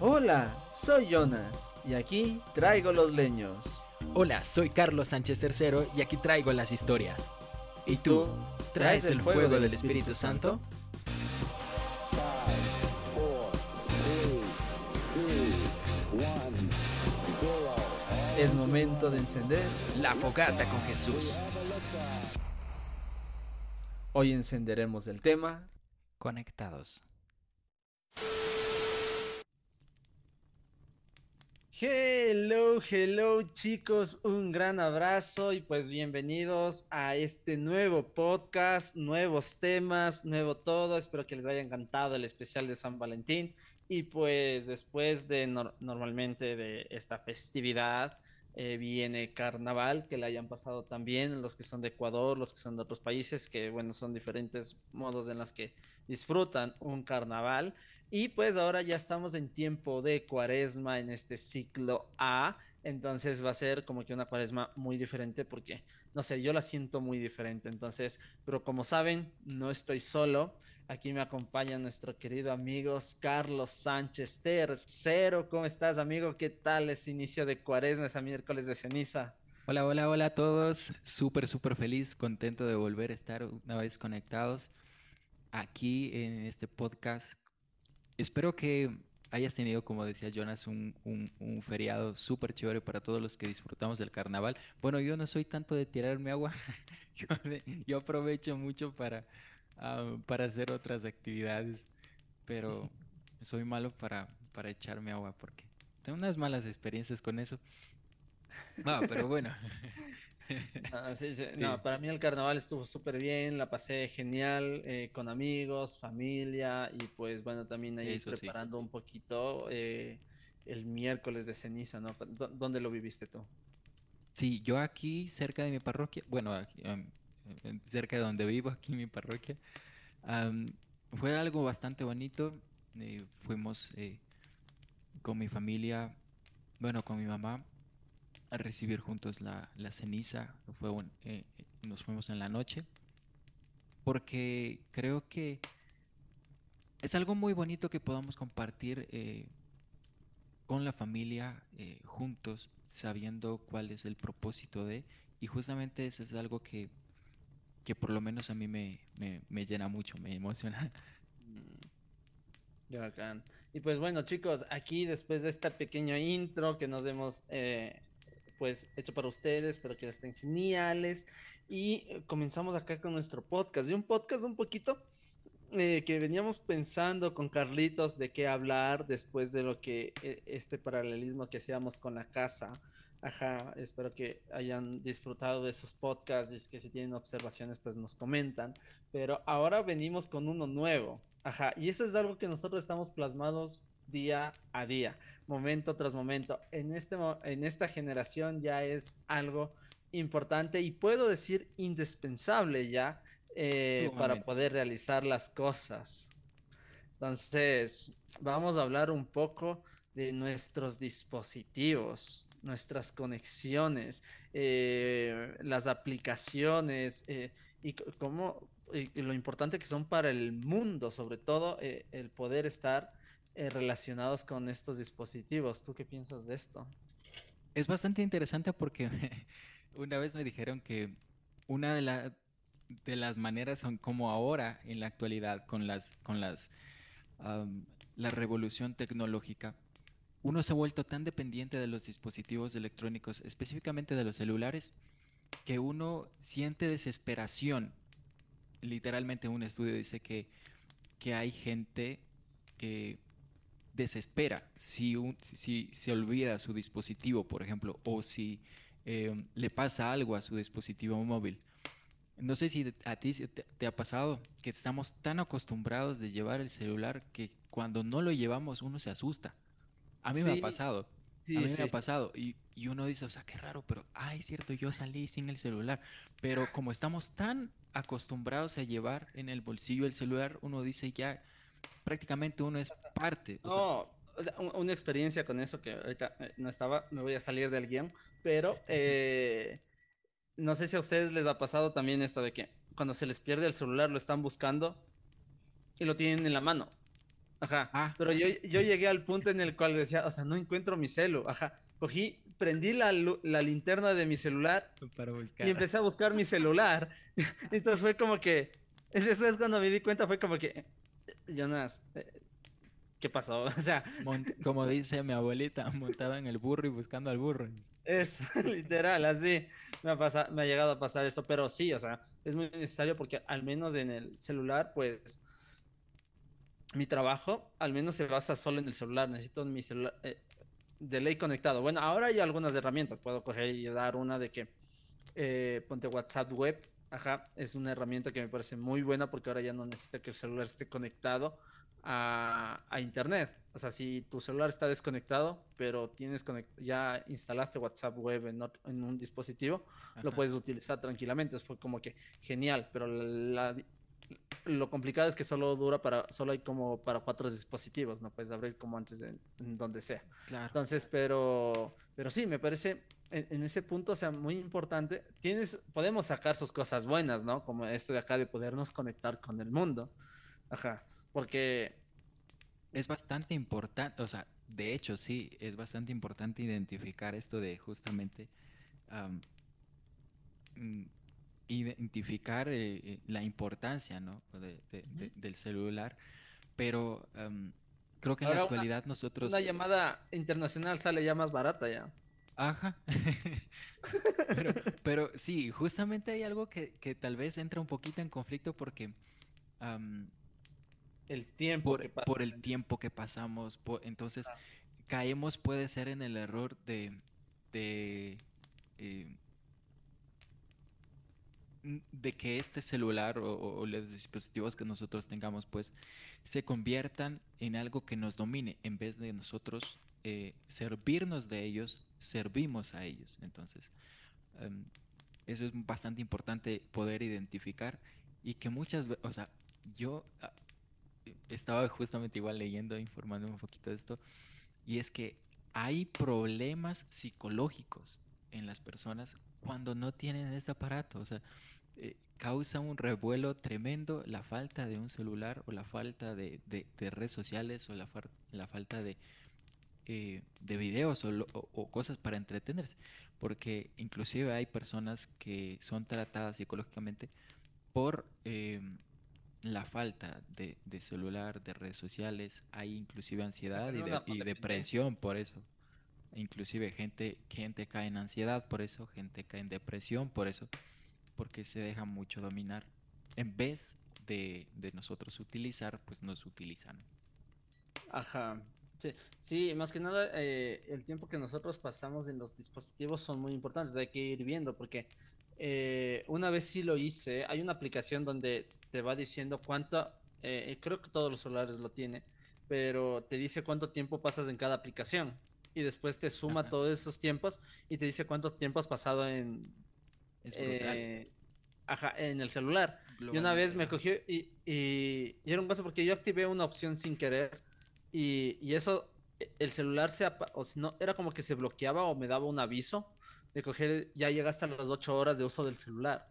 Hola, soy Jonas y aquí traigo los leños. Hola, soy Carlos Sánchez III y aquí traigo las historias. ¿Y tú? ¿Traes el fuego del Espíritu Santo? Es momento de encender La fogata con Jesús. Hoy encenderemos el tema Conectados. Hello, hello chicos, un gran abrazo y pues bienvenidos a este nuevo podcast, nuevos temas, nuevo todo. Espero que les haya encantado el especial de San Valentín y pues después de normalmente de esta festividad eh, viene carnaval, que le hayan pasado también los que son de Ecuador, los que son de otros países, que bueno, son diferentes modos en los que disfrutan un carnaval. Y pues ahora ya estamos en tiempo de cuaresma en este ciclo A. Entonces va a ser como que una cuaresma muy diferente porque, no sé, yo la siento muy diferente. Entonces, pero como saben, no estoy solo. Aquí me acompaña nuestro querido amigo Carlos Sánchez Tercero. ¿Cómo estás, amigo? ¿Qué tal es inicio de cuaresma, ese miércoles de ceniza? Hola, hola, hola a todos. Súper, súper feliz, contento de volver a estar una vez conectados aquí en este podcast. Espero que hayas tenido, como decía Jonas, un, feriado súper chévere para todos los que disfrutamos del carnaval. Bueno, yo no soy tanto de tirarme agua, yo aprovecho mucho para Ah, para hacer otras actividades, pero soy malo para, para echarme agua porque tengo unas malas experiencias con eso. No, pero bueno. No, para mí el carnaval estuvo súper bien, la pasé genial eh, con amigos, familia y pues bueno, también ahí preparando un poquito eh, el miércoles de ceniza, ¿no? ¿Dónde lo viviste tú? Sí, yo aquí cerca de mi parroquia, bueno, aquí, cerca de donde vivo, aquí en mi parroquia. fue algo bastante bonito. Eh, fuimos eh, con mi familia, bueno, con mi mamá, a recibir juntos la, ceniza. Fue eh, nos fuimos en la noche. Porque creo que es algo muy bonito que podamos compartir con la familia juntos, sabiendo cuál es el propósito de. Y justamente eso es algo que que por lo menos a mí me, llena mucho, me emociona. Y pues bueno chicos, aquí después de esta pequeña intro que nos hemos eh, pues hecho para ustedes, espero que estén geniales. Y eh, comenzamos acá con nuestro podcast. Y un podcast un poquito eh, que veníamos pensando con Carlitos de qué hablar después de lo que este paralelismo que hacíamos con la casa Ajá, espero que hayan disfrutado de esos podcasts y que si tienen observaciones pues nos comentan. Pero ahora venimos con uno nuevo. Ajá, y eso es algo que nosotros estamos plasmados día a día, momento tras momento. En, este, en esta generación ya es algo importante y puedo decir indispensable ya eh, para poder realizar las cosas. Entonces, vamos a hablar un poco de nuestros dispositivos nuestras conexiones, eh, las aplicaciones eh, y cómo lo importante que son para el mundo, sobre todo eh, el poder estar relacionados con estos dispositivos. ¿Tú qué piensas de esto? Es bastante interesante porque una vez me dijeron que una de, de las maneras son como ahora en la actualidad con las con las la revolución tecnológica uno se ha vuelto tan dependiente de los dispositivos electrónicos, específicamente de los celulares, que uno siente desesperación. Literalmente un estudio dice que, que hay gente que desespera si, si se olvida su dispositivo, por ejemplo, o si eh, le pasa algo a su dispositivo móvil. No sé si a ti te, te, ha pasado que estamos tan acostumbrados de llevar el celular que cuando no lo llevamos uno se asusta. A mí me ha pasado. A mí me ha pasado. Y, uno dice, o sea, qué raro, pero, ay, cierto, yo salí sin el celular. Pero como estamos tan acostumbrados a llevar en el bolsillo el celular, uno dice ya, prácticamente uno es parte. no, una experiencia con eso que ahorita eh, no estaba, me voy a salir del guion, pero eh, no sé si a ustedes les ha pasado también esto de que cuando se les pierde el celular lo están buscando y lo tienen en la mano. Ajá. Ah. Pero yo, yo llegué al punto en el cual decía, o sea, no encuentro mi celu. Ajá. Cogí, prendí la, la linterna de mi celular y empecé a buscar mi celular. Entonces fue como que, eso es cuando me di cuenta, fue como que, Jonas, eh, ¿qué pasó? O sea, como dice mi abuelita, montada en el burro y buscando al burro. Es literal, así me ha, me ha llegado a pasar eso, pero sí, o sea, es muy necesario porque al menos en el celular, pues mi trabajo al menos se basa solo en el celular. Necesito mi celular eh, de ley conectado. Bueno, ahora hay algunas herramientas. Puedo coger y dar una de que eh, ponte WhatsApp web. Ajá, es una herramienta que me parece muy buena porque ahora ya no necesita que el celular esté conectado a, internet. O sea, si tu celular está desconectado, pero tienes ya instalaste WhatsApp web en, un dispositivo, lo puedes utilizar tranquilamente. Fue como que genial, pero la, lo complicado es que solo dura para, solo hay como para cuatro dispositivos, no puedes abrir como antes de, en donde sea. Entonces, pero, pero sí, me parece en, ese punto, o sea, muy importante. Tienes, podemos sacar sus cosas buenas, ¿no? Como esto de acá de podernos conectar con el mundo. Ajá, porque... Es bastante importante, o sea, de hecho, sí, es bastante importante identificar esto de justamente mm, identificar eh, eh, la importancia ¿no? del celular, pero em, creo que en la actualidad nosotros... Una llamada internacional sale ya más barata ya. Ajá. pero, pero sí, justamente hay algo que, tal vez entra un poquito en conflicto porque... el tiempo por, por el tiempo que pasamos, entonces caemos puede ser en el error de... de eh, de que este celular o, los dispositivos que nosotros tengamos pues se conviertan en algo que nos domine en vez de nosotros eh, servirnos de ellos servimos a ellos entonces em, eso es bastante importante poder identificar y que muchas veces o sea yo ah, estaba justamente igual leyendo informando un poquito de esto y es que hay problemas psicológicos en las personas cuando no tienen este aparato. O sea, eh, causa un revuelo tremendo la falta de un celular o la falta de, redes sociales o la, la falta de, eh, de videos o, cosas para entretenerse. Porque inclusive hay personas que son tratadas psicológicamente por em, la falta de, celular, de redes sociales. Hay inclusive ansiedad y, y depresión por eso. Inclusive gente, gente cae en ansiedad por eso, gente cae en depresión por eso porque se deja mucho dominar. En vez de, nosotros utilizar, pues nos utilizan. Ajá. Sí, sí más que nada eh, el tiempo que nosotros pasamos en los dispositivos son muy importantes, hay que ir viendo porque eh, una vez sí lo hice, hay una aplicación donde te va diciendo cuánto, eh, creo que todos los celulares lo tienen, pero te dice cuánto tiempo pasas en cada aplicación y después te suma todos esos tiempos y te dice cuánto tiempo has pasado en eh, ajá, en el celular. y una vez me cogió y, y, era un caso porque yo activé una opción sin querer y, y eso, el celular se, o si no, era como que se bloqueaba o me daba un aviso de coger, ya llegaste a las 8 horas de uso del celular.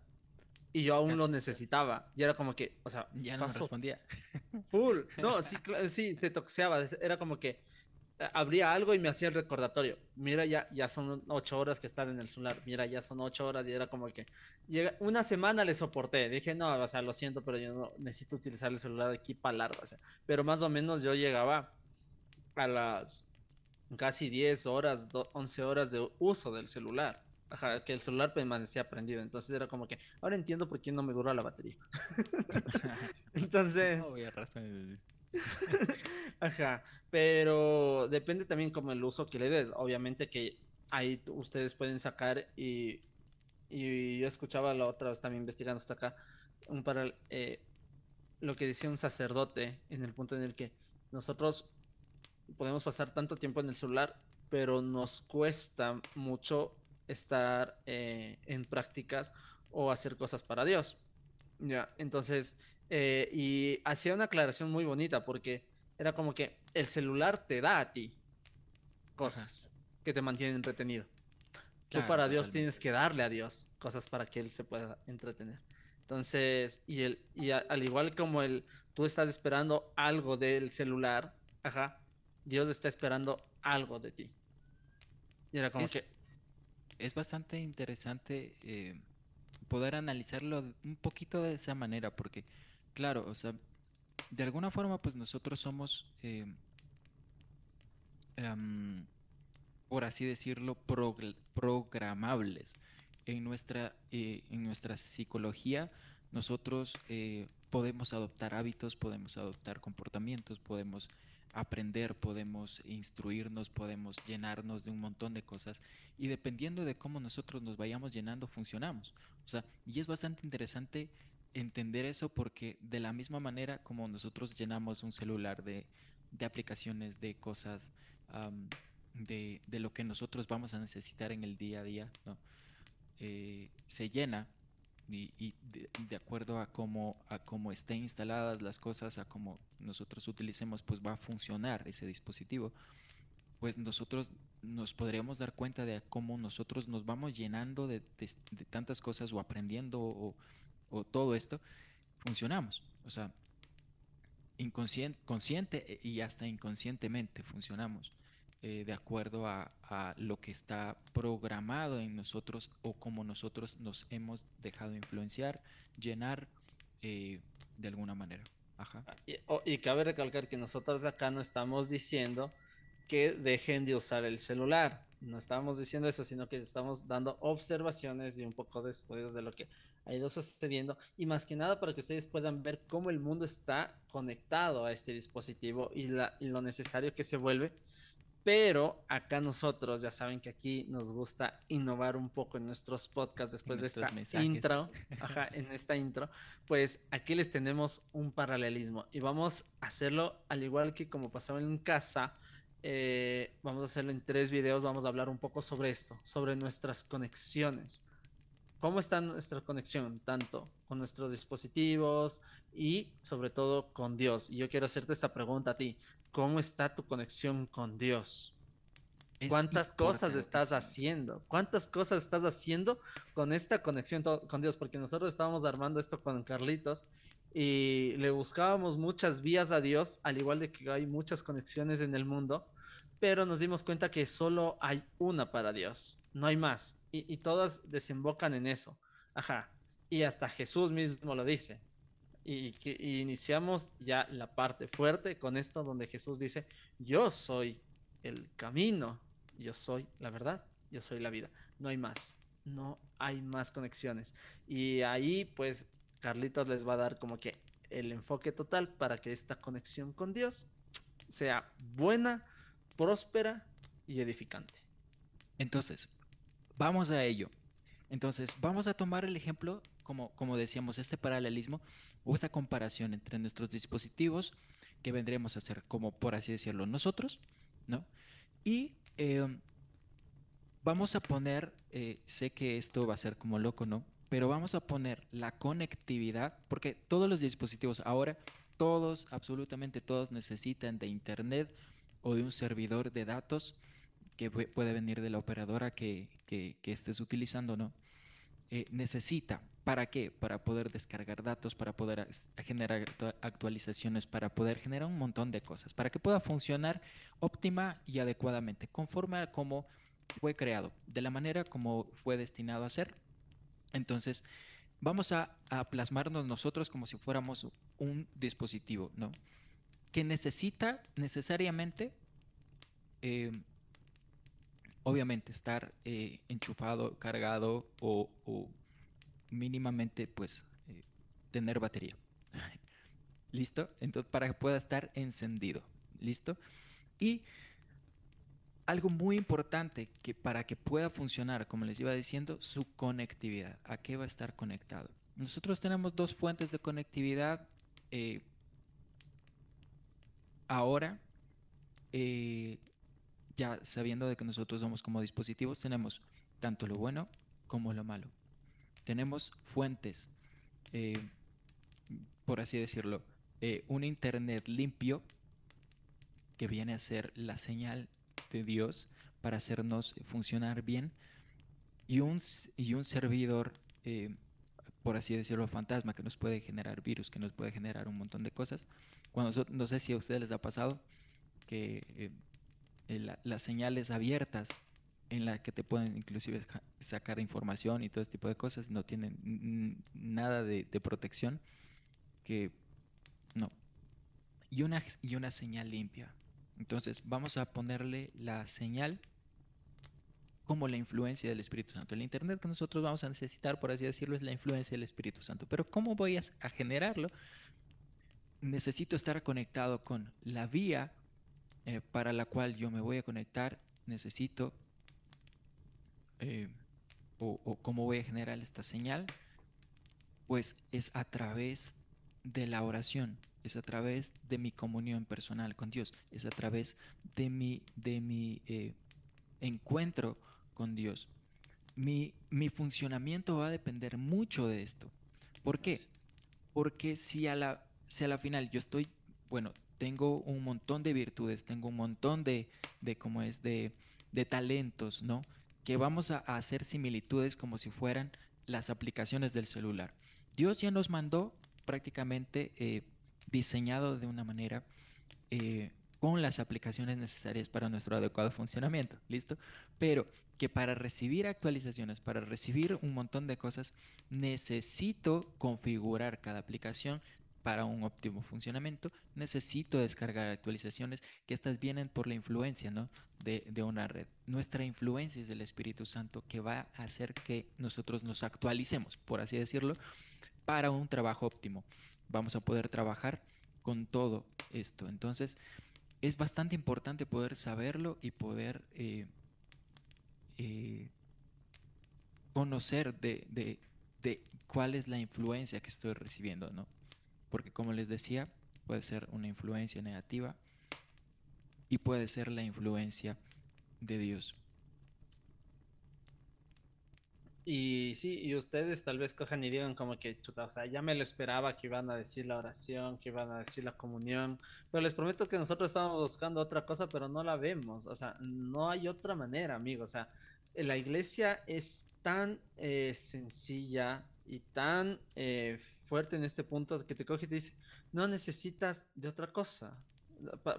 Y yo aún lo necesitaba. Y era como que, o sea, ya no respondía. Full. No, sí, sí, se toxeaba. Era como que, abría algo y me hacía el recordatorio. Mira, ya, ya son ocho horas que estás en el celular. Mira, ya son ocho horas y era como que llega, una semana le soporté. Dije, no, o sea, lo siento, pero yo no necesito utilizar el celular aquí para largo. O sea, pero más o menos yo llegaba a las casi 10 horas, 11 horas de uso del celular. Ajá, que el celular permanecía prendido. Entonces era como que, ahora entiendo por qué no me dura la batería. Entonces... Ajá, pero depende también como el uso que le des. Obviamente que ahí ustedes pueden sacar y, y yo escuchaba la otra vez también investigando hasta acá un para eh, lo que decía un sacerdote en el punto en el que nosotros podemos pasar tanto tiempo en el celular, pero nos cuesta mucho estar eh, en prácticas o hacer cosas para Dios. Ya, entonces, eh, y hacía una aclaración muy bonita porque era como que el celular te da a ti cosas que te mantienen entretenido. Tú para Dios tienes que darle a Dios cosas para que Él se pueda entretener. Entonces, y, el, y al igual como el, tú estás esperando algo del celular, ajá, Dios está esperando algo de ti. Y era como es, que... Es bastante interesante eh, poder analizarlo un poquito de esa manera, porque, claro, o sea, de alguna forma, pues nosotros somos, eh, em, por así decirlo, programables. En nuestra, eh, en nuestra psicología, nosotros podemos adoptar hábitos, podemos adoptar comportamientos, podemos aprender, podemos instruirnos, podemos llenarnos de un montón de cosas y dependiendo de cómo nosotros nos vayamos llenando, funcionamos. O sea, y es bastante interesante entender eso porque de la misma manera como nosotros llenamos un celular de, aplicaciones, de cosas, de, lo que nosotros vamos a necesitar en el día a día, eh, se llena y, de, acuerdo a cómo, a cómo estén instaladas las cosas, a cómo nosotros utilicemos, pues va a funcionar ese dispositivo, pues nosotros nos podríamos dar cuenta de cómo nosotros nos vamos llenando de, tantas cosas o aprendiendo o, o, todo esto, funcionamos. O sea, inconsciente, consciente y hasta inconscientemente funcionamos. Eh, de acuerdo a, lo que está programado en nosotros o como nosotros nos hemos dejado influenciar, llenar eh, de alguna manera. Ajá. Ah, y, cabe recalcar que nosotros acá no estamos diciendo que dejen de usar el celular. No estamos diciendo eso, sino que estamos dando observaciones y un poco de estudios de lo que ha ido sucediendo. Y más que nada para que ustedes puedan ver cómo el mundo está conectado a este dispositivo y, y lo necesario que se vuelve pero acá nosotros, ya saben que aquí nos gusta innovar un poco en nuestros podcasts después de esta intro. Ajá, en esta intro. Pues aquí les tenemos un paralelismo y vamos a hacerlo al igual que como pasaba en casa. Eh, vamos a hacerlo en tres videos. Vamos a hablar un poco sobre esto, sobre nuestras conexiones. ¿Cómo está nuestra conexión? Tanto con nuestros dispositivos y sobre todo con Dios. Y yo quiero hacerte esta pregunta a ti. ¿Cómo está tu conexión con Dios? ¿Cuántas cosas estás haciendo? ¿Cuántas cosas estás haciendo con esta conexión con Dios? Porque nosotros estábamos armando esto con Carlitos y le buscábamos muchas vías a Dios, al igual de que hay muchas conexiones en el mundo, pero nos dimos cuenta que solo hay una para Dios, no hay más. Y, y todas desembocan en eso. Ajá. Y hasta Jesús mismo lo dice y, que, iniciamos ya la parte fuerte con esto donde Jesús dice, yo soy el camino, yo soy la verdad, yo soy la vida. No hay más, no hay más conexiones. Y ahí pues Carlitos les va a dar como que el enfoque total para que esta conexión con Dios sea buena, próspera y edificante. Entonces, vamos a ello. Entonces, vamos a tomar el ejemplo, como, como decíamos, este paralelismo o esta comparación entre nuestros dispositivos que vendremos a hacer como por así decirlo nosotros, ¿no? Y em, vamos a poner, eh, sé que esto va a ser como loco, ¿no? Pero vamos a poner la conectividad, porque todos los dispositivos ahora, todos, absolutamente todos necesitan de internet o de un servidor de datos que puede venir de la operadora que, que, estés utilizando, ¿no? Eh, necesita ¿Para qué? Para poder descargar datos, para poder generar actualizaciones, para poder generar un montón de cosas, para que pueda funcionar óptima y adecuadamente, conforme a cómo fue creado, de la manera como fue destinado a ser. Entonces, vamos a, plasmarnos nosotros como si fuéramos un dispositivo, ¿no? Que necesita necesariamente, eh, obviamente, estar eh, enchufado, cargado o mínimamente pues eh, tener batería. ¿Listo? Entonces, para que pueda estar encendido. ¿Listo? Y algo muy importante que para que pueda funcionar, como les iba diciendo, su conectividad. ¿A qué va a estar conectado? Nosotros tenemos dos fuentes de conectividad. Eh, ahora, eh, ya sabiendo de que nosotros somos como dispositivos, tenemos tanto lo bueno como lo malo tenemos fuentes, eh, por así decirlo, un Internet limpio que viene a ser la señal de Dios para hacernos funcionar bien. Y un, y un servidor, eh, por así decirlo, fantasma que nos puede generar virus, que nos puede generar un montón de cosas. Cuando no sé si a ustedes les ha pasado que eh, las señales abiertas en las que te pueden inclusive sacar información y todo este tipo de cosas no tienen nada de, de protección que no. Y una y una señal limpia entonces vamos a ponerle la señal como la influencia del Espíritu Santo. El Internet que nosotros vamos a necesitar, por así decirlo, es la influencia del Espíritu Santo. Pero ¿cómo voy a, generarlo? Necesito estar conectado con la vía eh, para la cual yo me voy a conectar. Necesito, eh, o, o cómo voy a generar esta señal, pues es a través de la oración, es a través de mi comunión personal con Dios, es a través de mi, de mi eh, encuentro con Dios. Mi, mi funcionamiento va a depender mucho de esto. ¿Por qué? Porque si a la, si a la final yo estoy, bueno, tengo un montón de virtudes, tengo un montón de, de como es, de, de talentos, ¿no? Que vamos a, hacer similitudes como si fueran las aplicaciones del celular. Dios ya nos mandó prácticamente eh, diseñado de una manera eh, con las aplicaciones necesarias para nuestro adecuado funcionamiento, ¿listo? Pero que para recibir actualizaciones, para recibir un montón de cosas, necesito configurar cada aplicación para un óptimo funcionamiento, necesito descargar actualizaciones que estas vienen por la influencia ¿no? de, de una red. Nuestra influencia es del Espíritu Santo que va a hacer que nosotros nos actualicemos, por así decirlo, para un trabajo óptimo. Vamos a poder trabajar con todo esto. Entonces, es bastante importante poder saberlo y poder eh, eh, conocer de, de, cuál es la influencia que estoy recibiendo, ¿no? Porque como les decía, puede ser una influencia negativa y puede ser la influencia de Dios. Y sí, y ustedes tal vez cojan y digan como que, chuta, o sea, ya me lo esperaba que iban a decir la oración, que iban a decir la comunión, pero les prometo que nosotros estamos buscando otra cosa, pero no la vemos, o sea, no hay otra manera, amigos, o sea, la iglesia es tan eh, sencilla y tan eh, fuerte en este punto que te coge y te dice, no necesitas de otra cosa,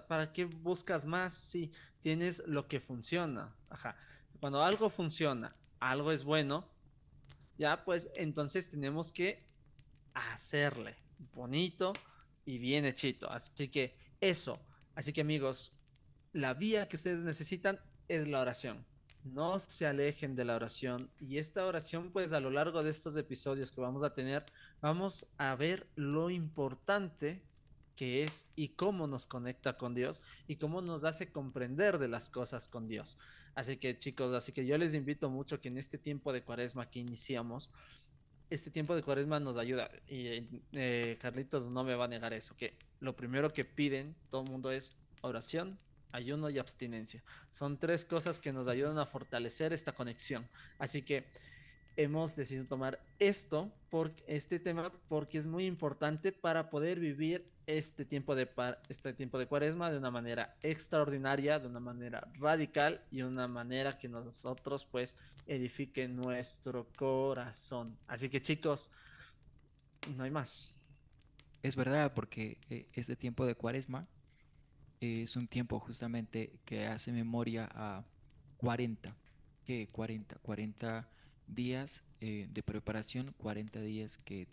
¿para qué buscas más si tienes lo que funciona? Ajá, cuando algo funciona, algo es bueno, ya pues entonces tenemos que hacerle bonito y bien hechito. Así que eso, así que amigos, la vía que ustedes necesitan es la oración. No se alejen de la oración y esta oración pues a lo largo de estos episodios que vamos a tener vamos a ver lo importante que es y cómo nos conecta con Dios y cómo nos hace comprender de las cosas con Dios. Así que chicos, así que yo les invito mucho que en este tiempo de cuaresma que iniciamos, este tiempo de cuaresma nos ayuda. Y eh, Carlitos no me va a negar eso, que lo primero que piden todo el mundo es oración, ayuno y abstinencia. Son tres cosas que nos ayudan a fortalecer esta conexión. Así que hemos decidido tomar esto, por, este tema, porque es muy importante para poder vivir este tiempo, de, este tiempo de cuaresma de una manera extraordinaria, de una manera radical y una manera que nosotros pues edifique nuestro corazón. Así que chicos, no hay más. Es verdad, porque eh, este tiempo de cuaresma es un tiempo justamente que hace memoria a 40, que 40, 40 días eh, de preparación, 40 días que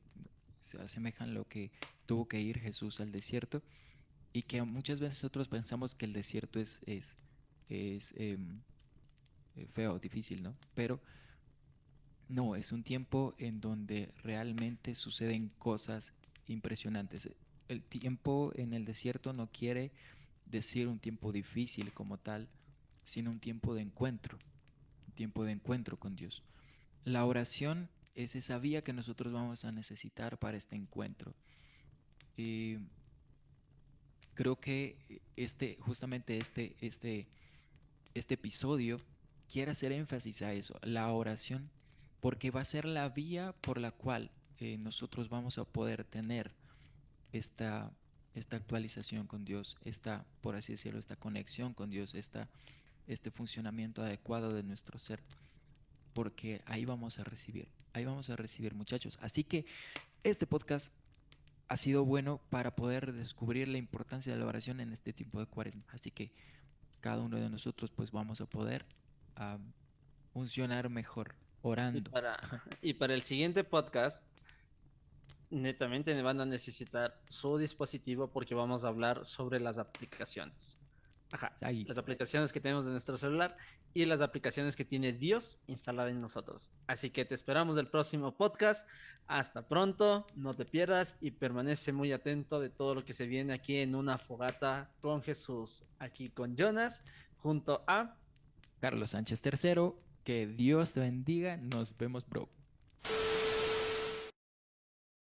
se asemejan lo que tuvo que ir Jesús al desierto y que muchas veces nosotros pensamos que el desierto es, es, es em, eh, feo, difícil, ¿no? Pero no, es un tiempo en donde realmente suceden cosas impresionantes. El tiempo en el desierto no quiere decir un tiempo difícil como tal, sino un tiempo de encuentro, un tiempo de encuentro con Dios. La oración es esa vía que nosotros vamos a necesitar para este encuentro. Y creo que este, justamente este, este, este episodio quiere hacer énfasis a eso, la oración, porque va a ser la vía por la cual eh, nosotros vamos a poder tener esta, esta actualización con Dios, esta, por así decirlo, esta conexión con Dios, esta, este funcionamiento adecuado de nuestro ser. Porque ahí vamos a recibir, ahí vamos a recibir muchachos. Así que este podcast ha sido bueno para poder descubrir la importancia de la oración en este tiempo de cuaresma. Así que cada uno de nosotros pues vamos a poder funcionar mejor orando. Y para, y para el siguiente podcast, netamente van a necesitar su dispositivo porque vamos a hablar sobre las aplicaciones. Ajá. Las aplicaciones que tenemos en nuestro celular y las aplicaciones que tiene Dios instalada en nosotros. Así que te esperamos el próximo podcast. Hasta pronto, no te pierdas y permanece muy atento de todo lo que se viene aquí en una fogata con Jesús, aquí con Jonas, junto a Carlos Sánchez III. Que Dios te bendiga. Nos vemos, bro.